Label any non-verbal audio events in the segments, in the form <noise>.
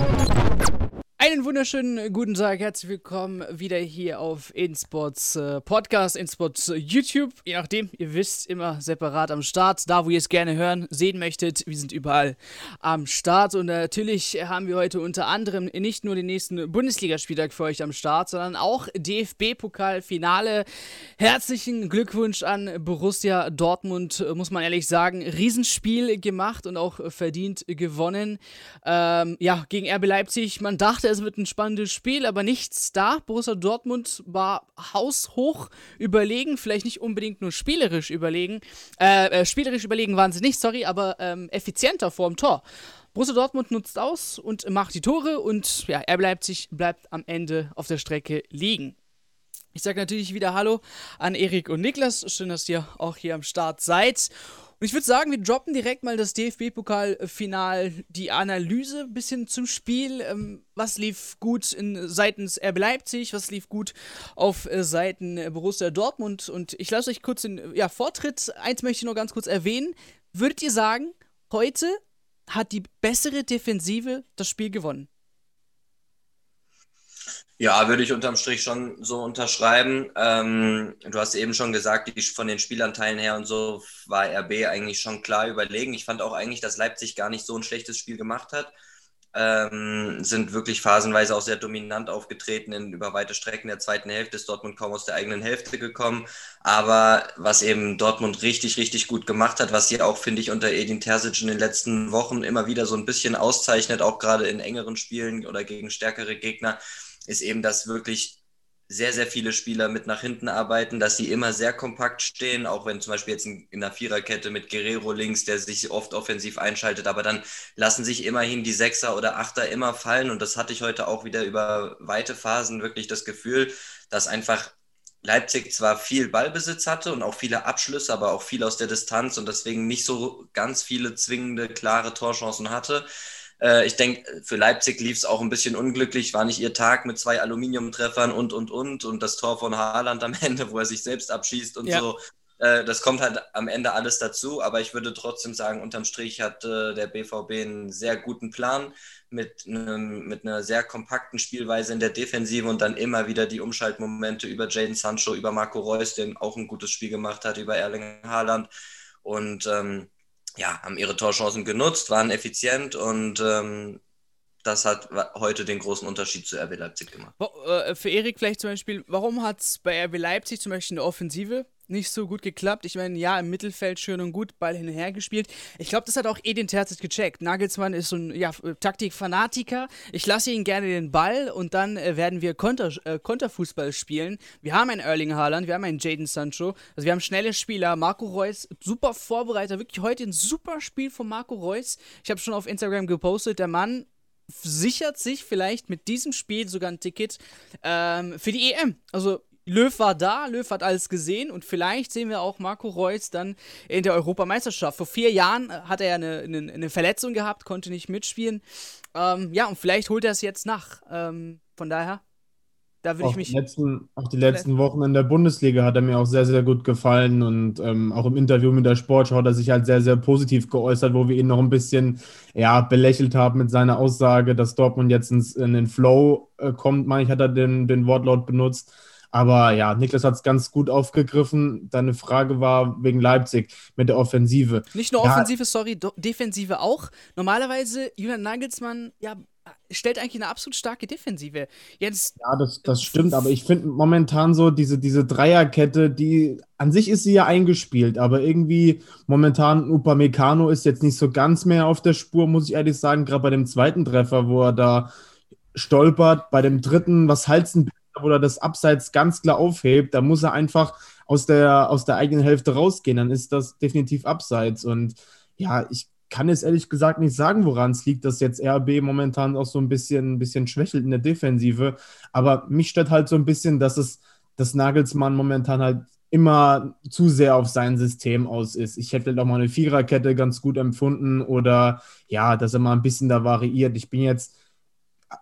Thank you. Einen wunderschönen guten Tag, herzlich willkommen wieder hier auf InSpots äh, Podcast, InSpots äh, YouTube. Je nachdem, ihr wisst, immer separat am Start. Da, wo ihr es gerne hören, sehen möchtet, wir sind überall am Start. Und natürlich haben wir heute unter anderem nicht nur den nächsten Bundesligaspieltag für euch am Start, sondern auch DFB-Pokalfinale. Herzlichen Glückwunsch an Borussia Dortmund, äh, muss man ehrlich sagen. Riesenspiel gemacht und auch verdient gewonnen. Ähm, ja, gegen RB Leipzig, man dachte, es wird ein spannendes Spiel, aber nichts da. Borussia Dortmund war haushoch überlegen, vielleicht nicht unbedingt nur spielerisch überlegen. Äh, äh, spielerisch überlegen waren sie nicht, sorry, aber ähm, effizienter vor dem Tor. Borussia Dortmund nutzt aus und macht die Tore und ja, er bleibt sich bleibt am Ende auf der Strecke liegen. Ich sage natürlich wieder Hallo an Erik und Niklas. Schön, dass ihr auch hier am Start seid. Und ich würde sagen, wir droppen direkt mal das DFB-Pokalfinal, die Analyse ein bisschen zum Spiel. Ähm, was lief gut in, seitens RB Leipzig, was lief gut auf äh, Seiten Borussia Dortmund. Und ich lasse euch kurz den ja, Vortritt. Eins möchte ich noch ganz kurz erwähnen. Würdet ihr sagen, heute hat die bessere Defensive das Spiel gewonnen? Ja, würde ich unterm Strich schon so unterschreiben. Ähm, du hast eben schon gesagt, die, von den Spielanteilen her und so war RB eigentlich schon klar überlegen. Ich fand auch eigentlich, dass Leipzig gar nicht so ein schlechtes Spiel gemacht hat. Ähm, sind wirklich phasenweise auch sehr dominant aufgetreten in über weite Strecken der zweiten Hälfte. Ist Dortmund kaum aus der eigenen Hälfte gekommen. Aber was eben Dortmund richtig, richtig gut gemacht hat, was sie auch, finde ich, unter Edin Terzic in den letzten Wochen immer wieder so ein bisschen auszeichnet, auch gerade in engeren Spielen oder gegen stärkere Gegner, ist eben, dass wirklich sehr, sehr viele Spieler mit nach hinten arbeiten, dass sie immer sehr kompakt stehen, auch wenn zum Beispiel jetzt in, in einer Viererkette mit Guerrero links, der sich oft offensiv einschaltet, aber dann lassen sich immerhin die Sechser oder Achter immer fallen und das hatte ich heute auch wieder über weite Phasen wirklich das Gefühl, dass einfach Leipzig zwar viel Ballbesitz hatte und auch viele Abschlüsse, aber auch viel aus der Distanz und deswegen nicht so ganz viele zwingende, klare Torchancen hatte. Äh, ich denke, für Leipzig lief es auch ein bisschen unglücklich, war nicht ihr Tag mit zwei Aluminiumtreffern und, und, und. Und das Tor von Haaland am <laughs> Ende, wo er sich selbst abschießt und ja. so. Äh, das kommt halt am Ende alles dazu. Aber ich würde trotzdem sagen, unterm Strich hat äh, der BVB einen sehr guten Plan mit, einem, mit einer sehr kompakten Spielweise in der Defensive und dann immer wieder die Umschaltmomente über Jaden Sancho, über Marco Reus, der auch ein gutes Spiel gemacht hat, über Erling Haaland. Und ähm, ja, haben ihre Torchancen genutzt, waren effizient und ähm, das hat heute den großen Unterschied zu RB Leipzig gemacht. Äh, für Erik vielleicht zum Beispiel, warum hat es bei RB Leipzig zum Beispiel eine Offensive nicht so gut geklappt. Ich meine, ja, im Mittelfeld schön und gut, Ball hin und her gespielt. Ich glaube, das hat auch Edin Terzic gecheckt. Nagelsmann ist so ein ja, Taktikfanatiker. Ich lasse ihn gerne den Ball und dann äh, werden wir Konter, äh, Konterfußball spielen. Wir haben einen Erling Haaland, wir haben einen Jaden Sancho. Also wir haben schnelle Spieler. Marco Reus, super Vorbereiter. Wirklich heute ein super Spiel von Marco Reus. Ich habe schon auf Instagram gepostet, der Mann sichert sich vielleicht mit diesem Spiel sogar ein Ticket ähm, für die EM. Also Löw war da, Löw hat alles gesehen und vielleicht sehen wir auch Marco Reus dann in der Europameisterschaft. Vor vier Jahren äh, hat er eine, eine, eine Verletzung gehabt, konnte nicht mitspielen. Ähm, ja, und vielleicht holt er es jetzt nach. Ähm, von daher, da würde ich mich. Letzten, auch die letzten Wochen in der Bundesliga hat er mir auch sehr, sehr gut gefallen und ähm, auch im Interview mit der Sportschau hat er sich halt sehr, sehr positiv geäußert, wo wir ihn noch ein bisschen ja, belächelt haben mit seiner Aussage, dass Dortmund jetzt ins, in den Flow äh, kommt, meine ich, hat er den, den Wortlaut benutzt. Aber ja, Niklas hat es ganz gut aufgegriffen. Deine Frage war wegen Leipzig mit der Offensive. Nicht nur ja. Offensive, sorry, Defensive auch. Normalerweise, Julian Nagelsmann, ja, stellt eigentlich eine absolut starke Defensive. Jetzt, ja, das, das stimmt, aber ich finde momentan so diese, diese Dreierkette, die an sich ist sie ja eingespielt, aber irgendwie momentan Upamecano ist jetzt nicht so ganz mehr auf der Spur, muss ich ehrlich sagen, gerade bei dem zweiten Treffer, wo er da stolpert, bei dem dritten, was Oder das Abseits ganz klar aufhebt, da muss er einfach aus der, aus der eigenen Hälfte rausgehen. Dann ist das definitiv Abseits. Und ja, ich kann es ehrlich gesagt nicht sagen, woran es liegt, dass jetzt RB momentan auch so ein bisschen, ein bisschen schwächelt in der Defensive. Aber mich stört halt so ein bisschen, dass es, dass Nagelsmann momentan halt immer zu sehr auf sein System aus ist. Ich hätte doch mal eine Viererkette ganz gut empfunden oder ja, dass er mal ein bisschen da variiert. Ich bin jetzt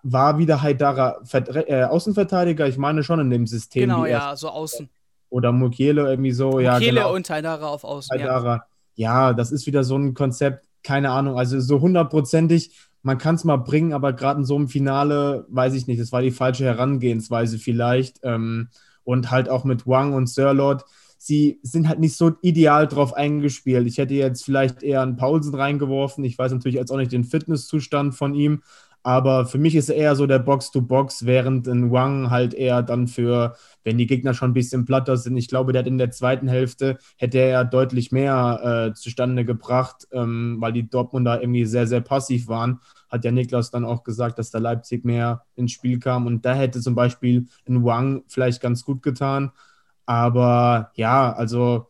war wieder Haidara äh, Außenverteidiger? Ich meine schon in dem System. Genau, ja, so außen. Oder Mukiele irgendwie so. Mukiele ja, genau. und Haidara auf Außen. Haidara. Ja. ja, das ist wieder so ein Konzept. keine Ahnung, also so hundertprozentig, man kann es mal bringen, aber gerade in so einem Finale, weiß ich nicht, das war die falsche Herangehensweise vielleicht. Ähm, und halt auch mit Wang und Sirlot, sie sind halt nicht so ideal drauf eingespielt. Ich hätte jetzt vielleicht eher einen Paulsen reingeworfen. Ich weiß natürlich jetzt auch nicht den Fitnesszustand von ihm, aber für mich ist er eher so der Box-to-Box, während ein Wang halt eher dann für, wenn die Gegner schon ein bisschen platter sind. Ich glaube, der hat in der zweiten Hälfte, hätte er deutlich mehr äh, zustande gebracht, ähm, weil die Dortmunder irgendwie sehr, sehr passiv waren. Hat ja Niklas dann auch gesagt, dass da Leipzig mehr ins Spiel kam. Und da hätte zum Beispiel ein Wang vielleicht ganz gut getan. Aber ja, also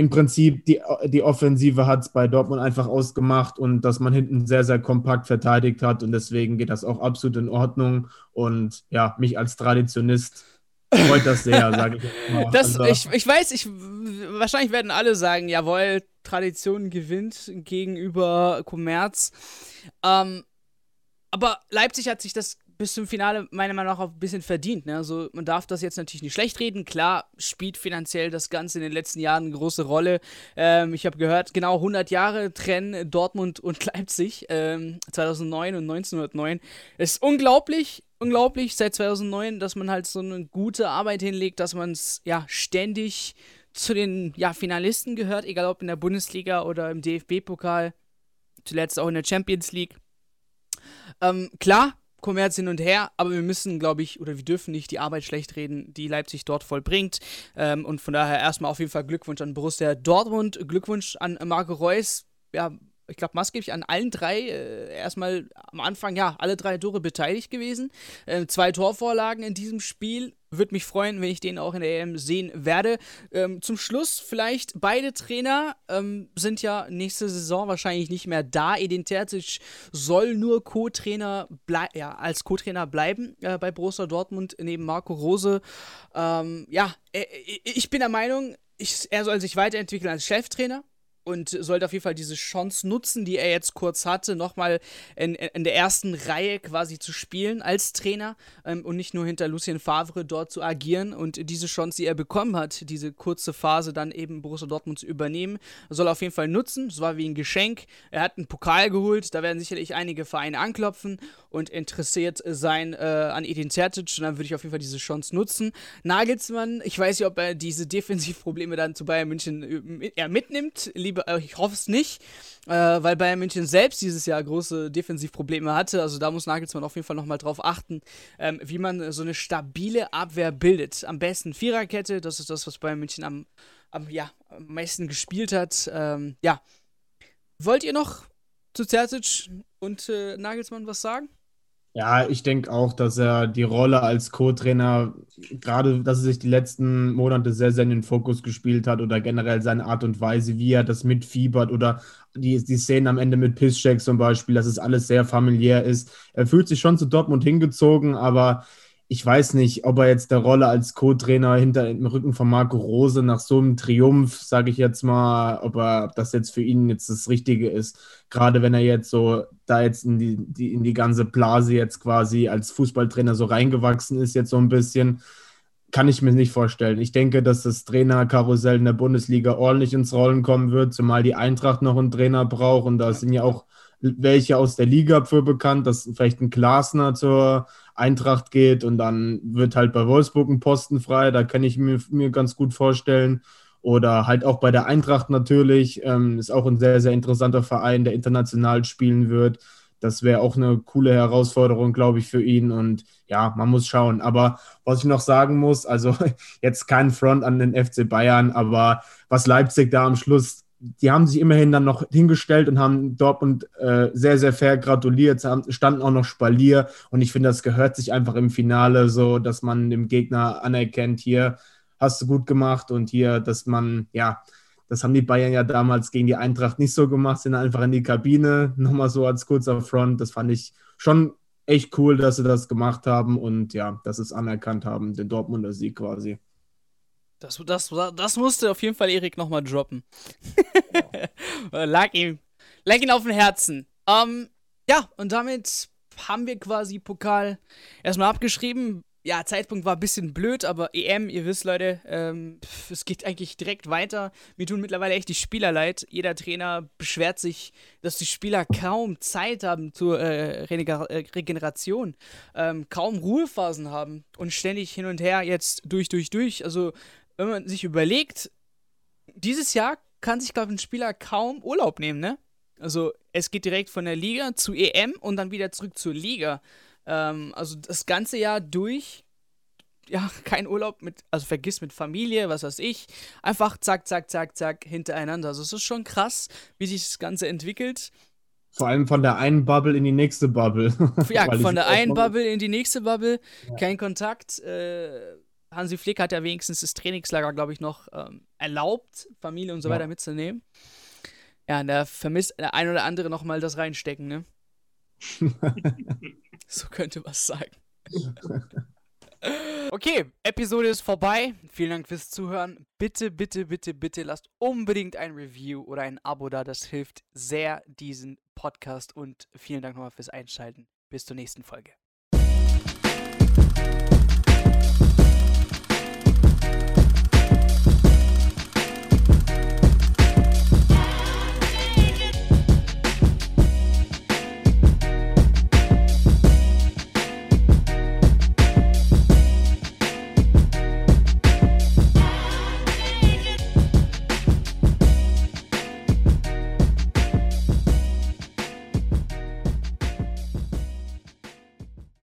im Prinzip die, die Offensive hat es bei Dortmund einfach ausgemacht und dass man hinten sehr, sehr kompakt verteidigt hat und deswegen geht das auch absolut in Ordnung. Und ja, mich als Traditionist freut das sehr, <laughs> sage ich immer. Das, also, ich, ich weiß, ich, wahrscheinlich werden alle sagen, jawohl, Tradition gewinnt gegenüber Kommerz. Ähm, aber Leipzig hat sich das bis zum Finale meiner Meinung nach auch ein bisschen verdient. Ne? Also man darf das jetzt natürlich nicht schlecht reden. Klar spielt finanziell das Ganze in den letzten Jahren eine große Rolle. Ähm, ich habe gehört, genau 100 Jahre trennen Dortmund und <laughs> Leipzig. Ähm, 2009 und 1909. Es ist unglaublich, unglaublich seit 2009, dass man halt so eine gute Arbeit hinlegt, dass man es ja ständig zu den ja, Finalisten gehört, egal ob in der Bundesliga oder im DFB-Pokal. Zuletzt auch in der Champions League. Ähm, klar, Kommerz hin und her, aber wir müssen, glaube ich, oder wir dürfen nicht die Arbeit schlecht reden, die Leipzig dort vollbringt. Ähm, und von daher erstmal auf jeden Fall Glückwunsch an Borussia Dortmund, Glückwunsch an Marco Reus. Ja, ich glaube, maßgeblich an allen drei, äh, erstmal am Anfang, ja, alle drei Tore beteiligt gewesen. Äh, zwei Torvorlagen in diesem Spiel. Würde mich freuen, wenn ich den auch in der EM sehen werde. Ähm, zum Schluss vielleicht, beide Trainer ähm, sind ja nächste Saison wahrscheinlich nicht mehr da. Edin Terzic soll nur Co-Trainer ja, als Co-Trainer bleiben äh, bei Borussia Dortmund neben Marco Rose. Ähm, ja, äh, ich bin der Meinung, ich, er soll sich weiterentwickeln als Cheftrainer und sollte auf jeden Fall diese Chance nutzen, die er jetzt kurz hatte, nochmal in, in der ersten Reihe quasi zu spielen als Trainer ähm, und nicht nur hinter Lucien Favre dort zu agieren. Und diese Chance, die er bekommen hat, diese kurze Phase dann eben Borussia Dortmund zu übernehmen, soll er auf jeden Fall nutzen. Es war wie ein Geschenk. Er hat einen Pokal geholt, da werden sicherlich einige Vereine anklopfen und interessiert sein äh, an Edin Tertic. Und dann würde ich auf jeden Fall diese Chance nutzen. Nagelsmann, ich weiß nicht, ob er diese Defensivprobleme dann zu Bayern München äh, mitnimmt lieber, äh, ich hoffe es nicht, äh, weil Bayern München selbst dieses Jahr große Defensivprobleme hatte. Also da muss Nagelsmann auf jeden Fall nochmal drauf achten, ähm, wie man so eine stabile Abwehr bildet. Am besten Viererkette, das ist das, was Bayern München am, am, ja, am meisten gespielt hat. Ähm, ja. Wollt ihr noch zu Terzic und äh, Nagelsmann was sagen? Ja, ich denke auch, dass er die Rolle als Co-Trainer, gerade dass er sich die letzten Monate sehr, sehr in den Fokus gespielt hat oder generell seine Art und Weise, wie er das mitfiebert oder die, die Szenen am Ende mit Pisscheck zum Beispiel, dass es alles sehr familiär ist. Er fühlt sich schon zu Dortmund hingezogen, aber ich weiß nicht, ob er jetzt der Rolle als Co-Trainer hinter dem Rücken von Marco Rose nach so einem Triumph, sage ich jetzt mal, ob er das jetzt für ihn jetzt das Richtige ist. Gerade wenn er jetzt so da jetzt in die, die, in die ganze Blase jetzt quasi als Fußballtrainer so reingewachsen ist, jetzt so ein bisschen, kann ich mir nicht vorstellen. Ich denke, dass das Trainerkarussell in der Bundesliga ordentlich ins Rollen kommen wird, zumal die Eintracht noch einen Trainer braucht und da sind ja auch welche aus der Liga für bekannt, dass vielleicht ein Glasner zur Eintracht geht und dann wird halt bei Wolfsburg ein Posten frei. Da kann ich mir, mir ganz gut vorstellen. Oder halt auch bei der Eintracht natürlich. Ähm, ist auch ein sehr, sehr interessanter Verein, der international spielen wird. Das wäre auch eine coole Herausforderung, glaube ich, für ihn. Und ja, man muss schauen. Aber was ich noch sagen muss, also <laughs> jetzt kein Front an den FC Bayern, aber was Leipzig da am Schluss die haben sich immerhin dann noch hingestellt und haben Dortmund äh, sehr, sehr fair gratuliert, standen auch noch Spalier und ich finde, das gehört sich einfach im Finale so, dass man dem Gegner anerkennt, hier hast du gut gemacht und hier, dass man, ja, das haben die Bayern ja damals gegen die Eintracht nicht so gemacht, sind einfach in die Kabine, nochmal so als kurzer Front, das fand ich schon echt cool, dass sie das gemacht haben und ja, dass sie es anerkannt haben, den Dortmunder Sieg quasi. Das, das, das musste auf jeden Fall Erik nochmal droppen. <laughs> lag, ihm, lag ihm auf dem Herzen. Ähm, ja, und damit haben wir quasi Pokal erstmal abgeschrieben. ja, Zeitpunkt war ein bisschen blöd, aber EM, ihr wisst, Leute, ähm, es geht eigentlich direkt weiter. Mir tun mittlerweile echt die Spieler leid. Jeder Trainer beschwert sich, dass die Spieler kaum Zeit haben zur äh, äh, Regeneration, ähm, kaum Ruhephasen haben und ständig hin und her jetzt durch, durch, durch. Also, wenn man sich überlegt, dieses Jahr kann sich, glaube ich, ein Spieler kaum Urlaub nehmen, ne? Also, es geht direkt von der Liga zu EM und dann wieder zurück zur Liga. Ähm, also das ganze Jahr durch, ja, <laughs> kein Urlaub mit, also vergiss mit Familie, was weiß ich. Einfach zack, zack, zack, zack, hintereinander. Also es ist schon krass, wie sich das Ganze entwickelt. Vor allem von der einen Bubble in die nächste Bubble. <laughs> Ja, von der einen Bubble in die nächste Bubble. Ja. Kein Kontakt. Äh, Hansi Flick hat ja wenigstens das Trainingslager, glaube ich, noch ähm, erlaubt, Familie und so ja. weiter mitzunehmen. Ja, da vermisst der ein oder andere nochmal das reinstecken, ne? <laughs> So könnte was sein. Okay, Episode ist vorbei. Vielen Dank fürs Zuhören. Bitte, bitte, bitte, bitte lasst unbedingt ein Review oder ein Abo da. Das hilft sehr diesen Podcast und vielen Dank nochmal fürs Einschalten. Bis zur nächsten Folge.